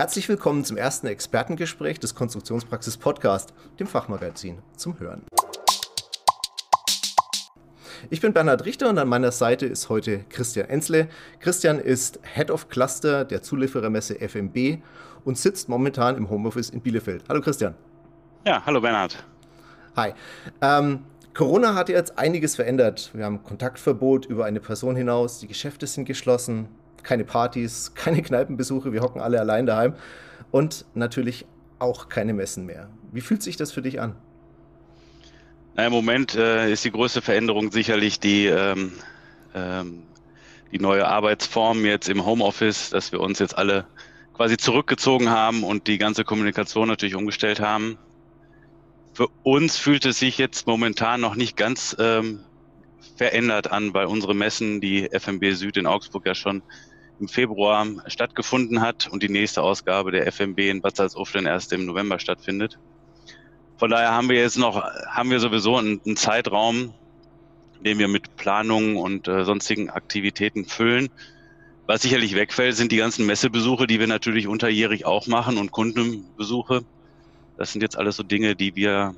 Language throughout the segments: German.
Herzlich willkommen zum ersten Expertengespräch des Konstruktionspraxis Podcast, dem Fachmagazin zum Hören. Ich bin Bernhard Richter und an meiner Seite ist heute Christian Enzle. Christian ist Head of Cluster der Zulieferermesse FMB und sitzt momentan im Homeoffice in Bielefeld. Hallo Christian. Ja, hallo Bernhard. Hi. Ähm, Corona hat jetzt einiges verändert. Wir haben Kontaktverbot über eine Person hinaus, die Geschäfte sind geschlossen, keine Partys, keine Kneipenbesuche, wir hocken alle allein daheim und natürlich auch keine Messen mehr. Wie fühlt sich das für dich an? Na, Im Moment äh, ist die größte Veränderung sicherlich die, ähm, ähm, die neue Arbeitsform jetzt im Homeoffice, dass wir uns jetzt alle quasi zurückgezogen haben und die ganze Kommunikation natürlich umgestellt haben. Für uns fühlt es sich jetzt momentan noch nicht ganz ähm, verändert an, weil unsere Messen, die FMB Süd in Augsburg ja schon im Februar stattgefunden hat und die nächste Ausgabe der FMB in Bad Salzuflen erst im November stattfindet. Von daher haben wir jetzt noch, haben wir sowieso einen, einen Zeitraum, den wir mit Planungen und äh, sonstigen Aktivitäten füllen. Was sicherlich wegfällt, sind die ganzen Messebesuche, die wir natürlich unterjährig auch machen und Kundenbesuche. Das sind jetzt alles so Dinge, die wir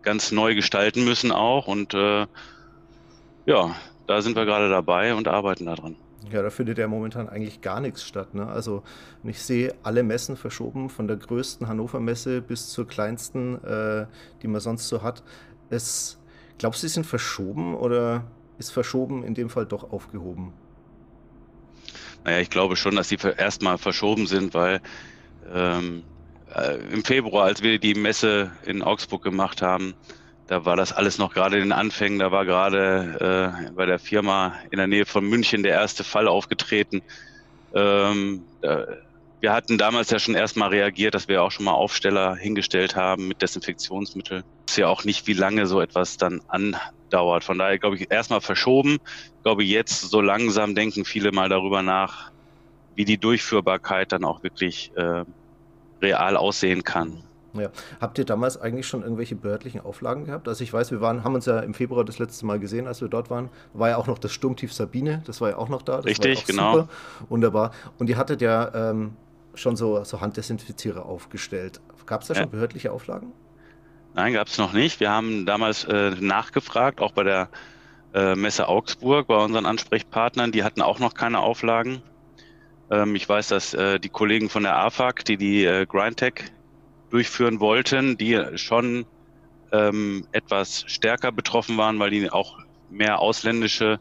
ganz neu gestalten müssen auch. Und äh, ja, da sind wir gerade dabei und arbeiten daran. Ja, da findet ja momentan eigentlich gar nichts statt. Ne? Also ich sehe alle Messen verschoben, von der größten Hannover Messe bis zur kleinsten, äh, die man sonst so hat. Es, glaubst du, sie sind verschoben oder ist verschoben in dem Fall doch aufgehoben? Naja, ich glaube schon, dass sie erstmal verschoben sind, weil ähm, äh, im Februar, als wir die Messe in Augsburg gemacht haben, da war das alles noch gerade in den Anfängen. Da war gerade äh, bei der Firma in der Nähe von München der erste Fall aufgetreten. Ähm, da, wir hatten damals ja schon erstmal reagiert, dass wir auch schon mal Aufsteller hingestellt haben mit Desinfektionsmittel. ist ja auch nicht, wie lange so etwas dann andauert. Von daher glaube ich erstmal verschoben. Ich glaube, jetzt so langsam denken viele mal darüber nach, wie die Durchführbarkeit dann auch wirklich äh, real aussehen kann. Ja. Habt ihr damals eigentlich schon irgendwelche behördlichen Auflagen gehabt? Also ich weiß, wir waren, haben uns ja im Februar das letzte Mal gesehen, als wir dort waren. War ja auch noch das Sturmtief Sabine, das war ja auch noch da. Das Richtig, ja genau. Super, wunderbar. Und ihr hattet ja ähm, schon so, so Handdesinfizierer aufgestellt. Gab es da schon ja. behördliche Auflagen? Nein, gab es noch nicht. Wir haben damals äh, nachgefragt, auch bei der äh, Messe Augsburg, bei unseren Ansprechpartnern. Die hatten auch noch keine Auflagen. Ähm, ich weiß, dass äh, die Kollegen von der AFAG, die die äh, GrindTech durchführen wollten, die schon ähm, etwas stärker betroffen waren, weil die auch mehr ausländische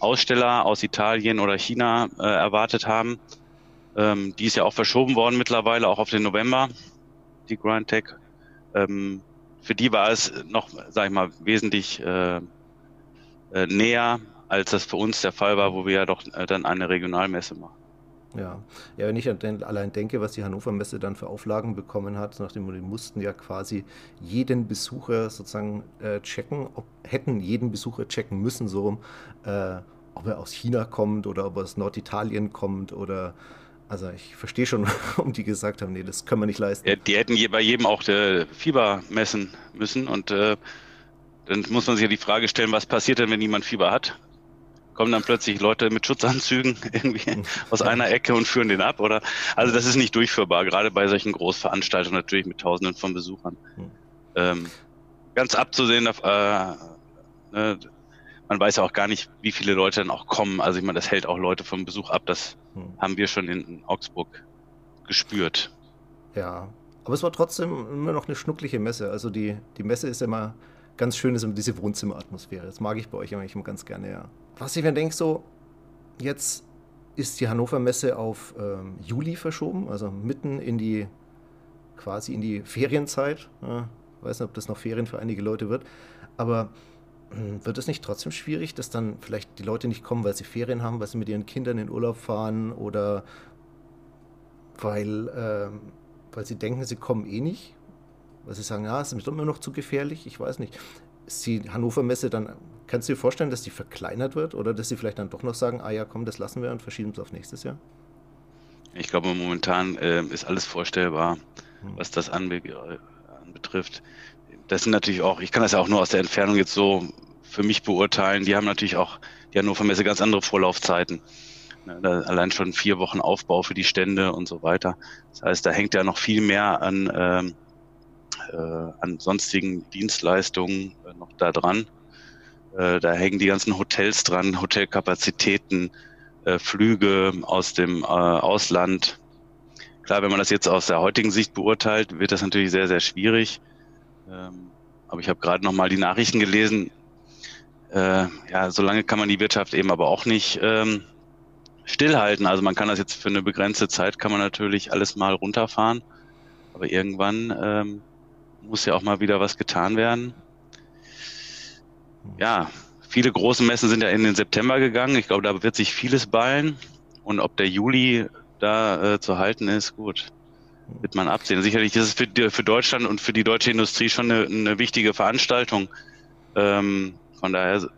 Aussteller aus Italien oder China äh, erwartet haben. Ähm, die ist ja auch verschoben worden mittlerweile, auch auf den November, die GrindTech. Ähm, für die war es noch, sag ich mal, wesentlich äh, äh, näher, als das für uns der Fall war, wo wir ja doch äh, dann eine Regionalmesse machen. Ja. ja, wenn ich allein denke, was die Hannover Messe dann für Auflagen bekommen hat, nachdem wir mussten ja quasi jeden Besucher sozusagen äh, checken, ob, hätten jeden Besucher checken müssen, so äh, ob er aus China kommt oder ob er aus Norditalien kommt oder also ich verstehe schon, warum die gesagt haben, nee, das können wir nicht leisten. Ja, die hätten bei jedem auch der Fieber messen müssen und äh, dann muss man sich ja die Frage stellen, was passiert denn, wenn jemand Fieber hat? Kommen dann plötzlich Leute mit Schutzanzügen irgendwie hm. aus einer Ecke und führen den ab, oder? Also das ist nicht durchführbar, gerade bei solchen Großveranstaltungen natürlich mit Tausenden von Besuchern. Mhm. Ähm, ganz abzusehen, äh, ne, man weiß ja auch gar nicht, wie viele Leute dann auch kommen. Also ich meine, das hält auch Leute vom Besuch ab. Das mhm. haben wir schon in Augsburg gespürt. Ja, aber es war trotzdem immer noch eine schnuckliche Messe. Also die, die Messe ist immer ganz schön, ist immer diese Wohnzimmeratmosphäre. Das mag ich bei euch eigentlich immer ganz gerne, ja was ich mir denke, so, jetzt ist die Hannover Messe auf ähm, Juli verschoben, also mitten in die, quasi in die Ferienzeit. Ja, weiß nicht, ob das noch Ferien für einige Leute wird, aber äh, wird es nicht trotzdem schwierig, dass dann vielleicht die Leute nicht kommen, weil sie Ferien haben, weil sie mit ihren Kindern in Urlaub fahren oder weil, äh, weil sie denken, sie kommen eh nicht? Weil sie sagen, ja, es ist immer noch zu gefährlich, ich weiß nicht ist die Hannover Messe dann, kannst du dir vorstellen, dass die verkleinert wird oder dass sie vielleicht dann doch noch sagen, ah ja, komm, das lassen wir und verschieben es auf nächstes Jahr? Ich glaube, momentan äh, ist alles vorstellbar, hm. was das anbe anbetrifft. Das sind natürlich auch, ich kann das ja auch nur aus der Entfernung jetzt so für mich beurteilen. Die haben natürlich auch die Hannover Messe ganz andere Vorlaufzeiten. Ne, allein schon vier Wochen Aufbau für die Stände und so weiter. Das heißt, da hängt ja noch viel mehr an, ähm, äh, an sonstigen Dienstleistungen äh, noch da dran. Äh, da hängen die ganzen Hotels dran, Hotelkapazitäten, äh, Flüge aus dem äh, Ausland. Klar, wenn man das jetzt aus der heutigen Sicht beurteilt, wird das natürlich sehr, sehr schwierig. Ähm, aber ich habe gerade noch mal die Nachrichten gelesen. Äh, ja, so lange kann man die Wirtschaft eben aber auch nicht ähm, stillhalten. Also man kann das jetzt für eine begrenzte Zeit, kann man natürlich alles mal runterfahren. Aber irgendwann ähm, muss ja auch mal wieder was getan werden. Ja, viele große Messen sind ja in den September gegangen. Ich glaube, da wird sich vieles ballen. Und ob der Juli da äh, zu halten ist, gut, wird man absehen. Sicherlich ist es für, für Deutschland und für die deutsche Industrie schon eine, eine wichtige Veranstaltung. Ähm, von daher,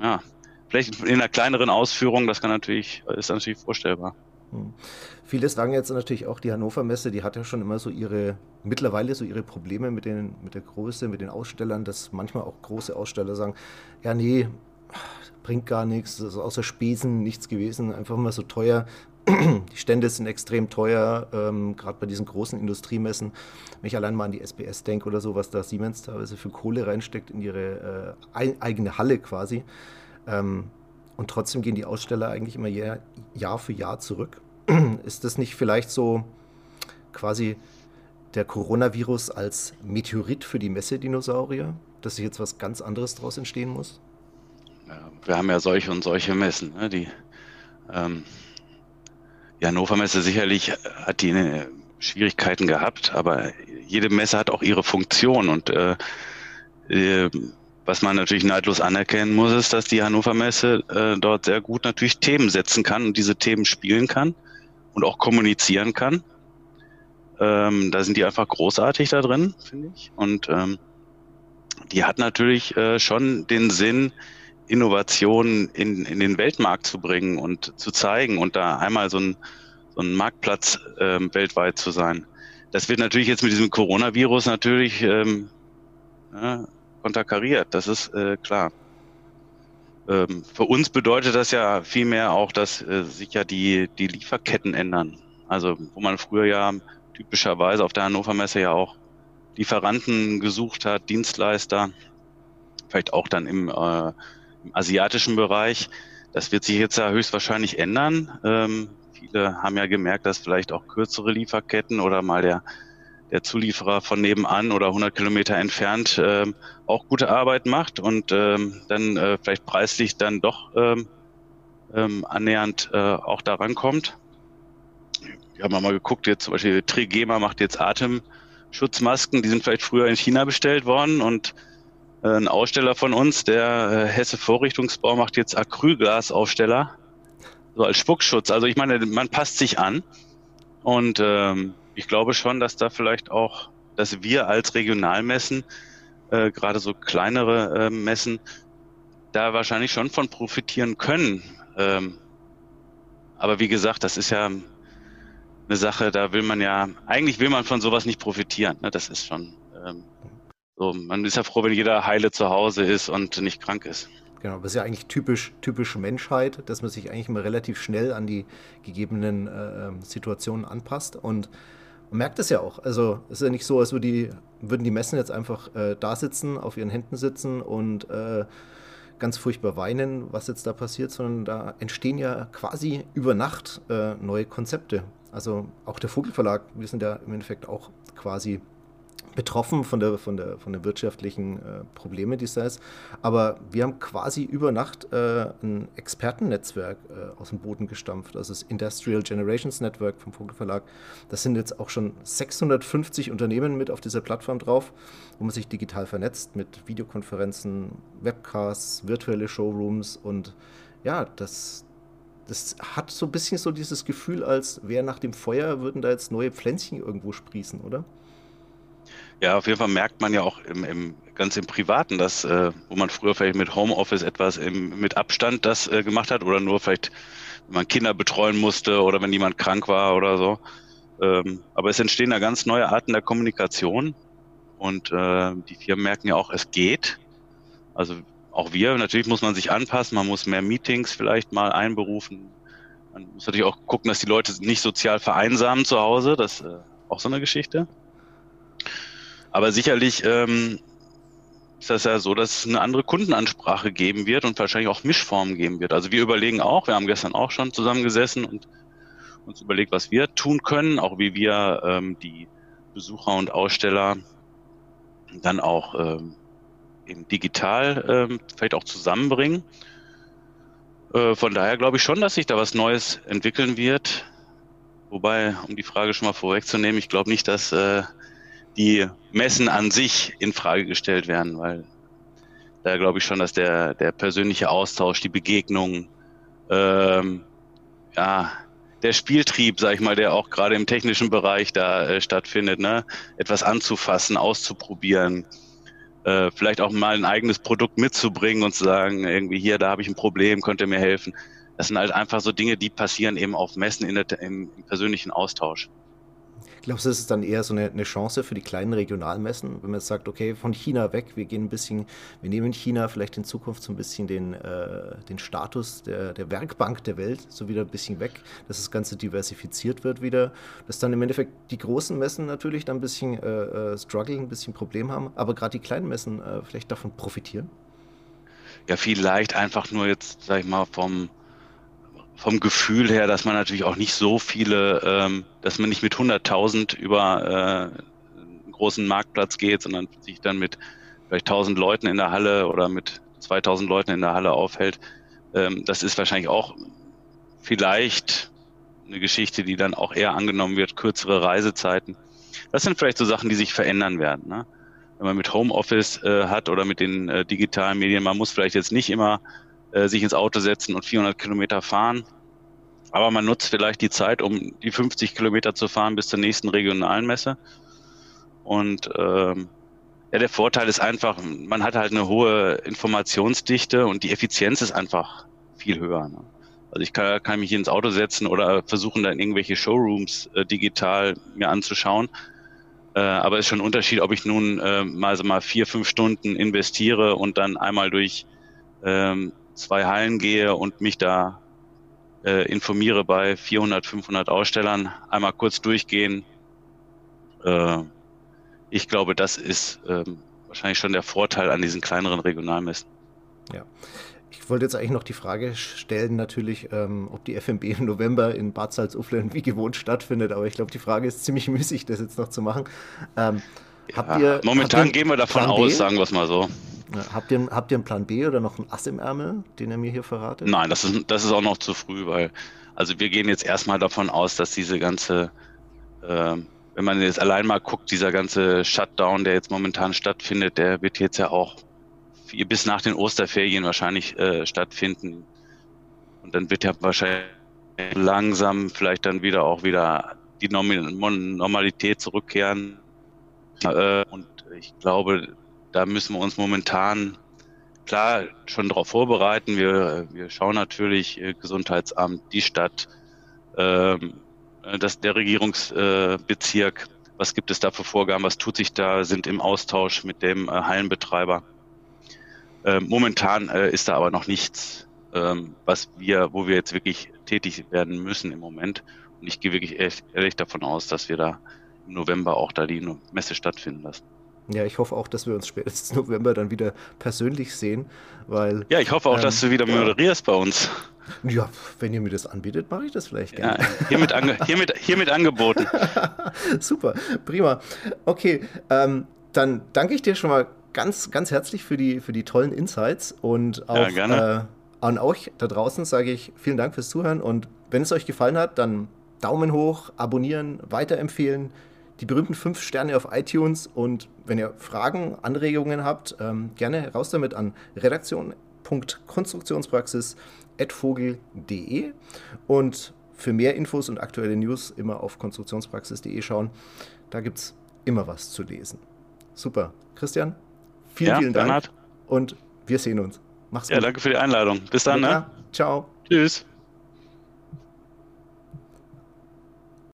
ja, Vielleicht in einer kleineren Ausführung, das kann natürlich, ist natürlich vorstellbar. Hm. Viele sagen jetzt natürlich auch, die Hannover Messe, die hat ja schon immer so ihre, mittlerweile so ihre Probleme mit, den, mit der Größe, mit den Ausstellern, dass manchmal auch große Aussteller sagen, ja nee, bringt gar nichts, ist außer Spesen nichts gewesen, einfach mal so teuer. Die Stände sind extrem teuer, ähm, gerade bei diesen großen Industriemessen. Wenn ich allein mal an die SBS denke oder so, was da Siemens teilweise für Kohle reinsteckt in ihre äh, eigene Halle quasi. Ähm, und trotzdem gehen die Aussteller eigentlich immer Jahr, Jahr für Jahr zurück. Ist das nicht vielleicht so quasi der Coronavirus als Meteorit für die Messedinosaurier, dass sich jetzt was ganz anderes daraus entstehen muss? Ja, wir haben ja solche und solche Messen. Ne? Die, ähm, die Hannover Messe sicherlich hat die äh, Schwierigkeiten gehabt, aber jede Messe hat auch ihre Funktion und äh, äh was man natürlich neidlos anerkennen muss, ist, dass die Hannover Messe äh, dort sehr gut natürlich Themen setzen kann und diese Themen spielen kann und auch kommunizieren kann. Ähm, da sind die einfach großartig da drin, finde ich. Und ähm, die hat natürlich äh, schon den Sinn, Innovationen in, in den Weltmarkt zu bringen und zu zeigen und da einmal so ein, so ein Marktplatz ähm, weltweit zu sein. Das wird natürlich jetzt mit diesem Coronavirus natürlich ähm, ja, konterkariert, das ist äh, klar. Ähm, für uns bedeutet das ja vielmehr auch, dass äh, sich ja die, die Lieferketten ändern. Also wo man früher ja typischerweise auf der Hannover Messe ja auch Lieferanten gesucht hat, Dienstleister, vielleicht auch dann im, äh, im asiatischen Bereich. Das wird sich jetzt ja höchstwahrscheinlich ändern. Ähm, viele haben ja gemerkt, dass vielleicht auch kürzere Lieferketten oder mal der der Zulieferer von nebenan oder 100 Kilometer entfernt ähm, auch gute Arbeit macht und ähm, dann äh, vielleicht preislich dann doch ähm, ähm, annähernd äh, auch da rankommt. Wir haben mal geguckt, jetzt zum Beispiel Trigema macht jetzt Atemschutzmasken, die sind vielleicht früher in China bestellt worden und äh, ein Aussteller von uns, der äh, Hesse Vorrichtungsbau, macht jetzt Acrylglasaufsteller, so als Spuckschutz. Also ich meine, man passt sich an und ähm, ich glaube schon, dass da vielleicht auch, dass wir als Regionalmessen, äh, gerade so kleinere äh, Messen, da wahrscheinlich schon von profitieren können. Ähm, aber wie gesagt, das ist ja eine Sache, da will man ja, eigentlich will man von sowas nicht profitieren. Ne? Das ist schon ähm, so. Man ist ja froh, wenn jeder heile zu Hause ist und nicht krank ist. Genau, das ist ja eigentlich typisch, typisch Menschheit, dass man sich eigentlich immer relativ schnell an die gegebenen äh, ähm, Situationen anpasst. Und man merkt es ja auch. Also es ist ja nicht so, als würden die, würden die Messen jetzt einfach äh, da sitzen, auf ihren Händen sitzen und äh, ganz furchtbar weinen, was jetzt da passiert, sondern da entstehen ja quasi über Nacht äh, neue Konzepte. Also auch der Vogelverlag, wir sind ja im Endeffekt auch quasi betroffen von der, von der, von den wirtschaftlichen äh, Probleme, die es da ist. Aber wir haben quasi über Nacht äh, ein Expertennetzwerk äh, aus dem Boden gestampft. Also das Industrial Generations Network vom Vogel Verlag. Das sind jetzt auch schon 650 Unternehmen mit auf dieser Plattform drauf, wo man sich digital vernetzt mit Videokonferenzen, Webcasts, virtuelle Showrooms und ja, das, das hat so ein bisschen so dieses Gefühl, als wäre nach dem Feuer würden da jetzt neue Pflänzchen irgendwo sprießen, oder? Ja, auf jeden Fall merkt man ja auch im, im ganz im Privaten, dass, äh, wo man früher vielleicht mit Homeoffice etwas im, mit Abstand das äh, gemacht hat oder nur vielleicht, wenn man Kinder betreuen musste oder wenn jemand krank war oder so. Ähm, aber es entstehen da ganz neue Arten der Kommunikation und äh, die Firmen merken ja auch, es geht. Also auch wir, natürlich muss man sich anpassen, man muss mehr Meetings vielleicht mal einberufen, Man muss natürlich auch gucken, dass die Leute nicht sozial vereinsamen zu Hause. Das ist äh, auch so eine Geschichte. Aber sicherlich ähm, ist das ja so, dass es eine andere Kundenansprache geben wird und wahrscheinlich auch Mischformen geben wird. Also wir überlegen auch, wir haben gestern auch schon zusammengesessen und uns überlegt, was wir tun können, auch wie wir ähm, die Besucher und Aussteller dann auch ähm, eben digital ähm, vielleicht auch zusammenbringen. Äh, von daher glaube ich schon, dass sich da was Neues entwickeln wird. Wobei, um die Frage schon mal vorwegzunehmen, ich glaube nicht, dass äh, die Messen an sich in Frage gestellt werden, weil da glaube ich schon, dass der, der persönliche Austausch, die Begegnung, ähm, ja, der Spieltrieb, sag ich mal, der auch gerade im technischen Bereich da äh, stattfindet, ne, etwas anzufassen, auszuprobieren, äh, vielleicht auch mal ein eigenes Produkt mitzubringen und zu sagen, irgendwie hier, da habe ich ein Problem, könnt ihr mir helfen. Das sind halt einfach so Dinge, die passieren eben auf Messen in der, im, im persönlichen Austausch. Glaubst du, das ist dann eher so eine, eine, Chance für die kleinen Regionalmessen, wenn man jetzt sagt, okay, von China weg, wir gehen ein bisschen, wir nehmen China vielleicht in Zukunft so ein bisschen den, äh, den Status der, der Werkbank der Welt so wieder ein bisschen weg, dass das Ganze diversifiziert wird wieder, dass dann im Endeffekt die großen Messen natürlich dann ein bisschen äh, äh struggling, ein bisschen Problem haben, aber gerade die kleinen Messen äh, vielleicht davon profitieren? Ja, vielleicht einfach nur jetzt, sag ich mal, vom vom Gefühl her, dass man natürlich auch nicht so viele, ähm, dass man nicht mit 100.000 über äh, einen großen Marktplatz geht, sondern sich dann mit vielleicht 1.000 Leuten in der Halle oder mit 2.000 Leuten in der Halle aufhält. Ähm, das ist wahrscheinlich auch vielleicht eine Geschichte, die dann auch eher angenommen wird, kürzere Reisezeiten. Das sind vielleicht so Sachen, die sich verändern werden. Ne? Wenn man mit Homeoffice äh, hat oder mit den äh, digitalen Medien, man muss vielleicht jetzt nicht immer äh, sich ins Auto setzen und 400 Kilometer fahren. Aber man nutzt vielleicht die Zeit, um die 50 Kilometer zu fahren bis zur nächsten regionalen Messe. Und ähm, ja, der Vorteil ist einfach, man hat halt eine hohe Informationsdichte und die Effizienz ist einfach viel höher. Ne? Also ich kann, kann mich ins Auto setzen oder versuchen, dann irgendwelche Showrooms äh, digital mir anzuschauen. Äh, aber es ist schon ein Unterschied, ob ich nun äh, mal so mal vier, fünf Stunden investiere und dann einmal durch ähm, zwei Hallen gehe und mich da äh, informiere bei 400, 500 Ausstellern, einmal kurz durchgehen. Äh, ich glaube, das ist äh, wahrscheinlich schon der Vorteil an diesen kleineren Regionalmessen. Ja. Ich wollte jetzt eigentlich noch die Frage stellen, natürlich, ähm, ob die FMB im November in Bad Salzuflen wie gewohnt stattfindet, aber ich glaube, die Frage ist ziemlich müßig, das jetzt noch zu machen. Ähm, ja, ihr, momentan gehen wir davon aus, sagen wir es mal so. Habt ihr, habt ihr einen Plan B oder noch einen Ass im Ärmel, den er mir hier verratet? Nein, das ist, das ist auch noch zu früh, weil also wir gehen jetzt erstmal davon aus, dass diese ganze, äh, wenn man jetzt allein mal guckt, dieser ganze Shutdown, der jetzt momentan stattfindet, der wird jetzt ja auch bis nach den Osterferien wahrscheinlich äh, stattfinden. Und dann wird ja wahrscheinlich langsam vielleicht dann wieder auch wieder die Normalität zurückkehren. Äh, und ich glaube, da müssen wir uns momentan klar schon darauf vorbereiten. Wir, wir schauen natürlich äh, Gesundheitsamt, die Stadt, ähm, das, der Regierungsbezirk, äh, was gibt es da für Vorgaben, was tut sich da, sind im Austausch mit dem äh, Hallenbetreiber. Äh, momentan äh, ist da aber noch nichts, ähm, was wir, wo wir jetzt wirklich tätig werden müssen im Moment. Und ich gehe wirklich ehrlich, ehrlich davon aus, dass wir da im November auch da die Messe stattfinden lassen. Ja, ich hoffe auch, dass wir uns spätestens November dann wieder persönlich sehen, weil. Ja, ich hoffe auch, ähm, dass du wieder moderierst bei uns. Ja, wenn ihr mir das anbietet, mache ich das vielleicht gerne. Ja, hiermit, ange hiermit, hiermit angeboten. Super, prima. Okay, ähm, dann danke ich dir schon mal ganz, ganz herzlich für die, für die tollen Insights und auch ja, äh, an euch da draußen sage ich vielen Dank fürs Zuhören und wenn es euch gefallen hat, dann Daumen hoch, abonnieren, weiterempfehlen die berühmten fünf Sterne auf iTunes und wenn ihr Fragen, Anregungen habt, ähm, gerne raus damit an redaktion.konstruktionspraxis.vogel.de und für mehr Infos und aktuelle News immer auf konstruktionspraxis.de schauen. Da gibt es immer was zu lesen. Super. Christian, vielen, ja, vielen Dank. Bernhard. Und wir sehen uns. Mach's gut. Ja, danke für die Einladung. Bis dann. Ne? Ciao. Tschüss.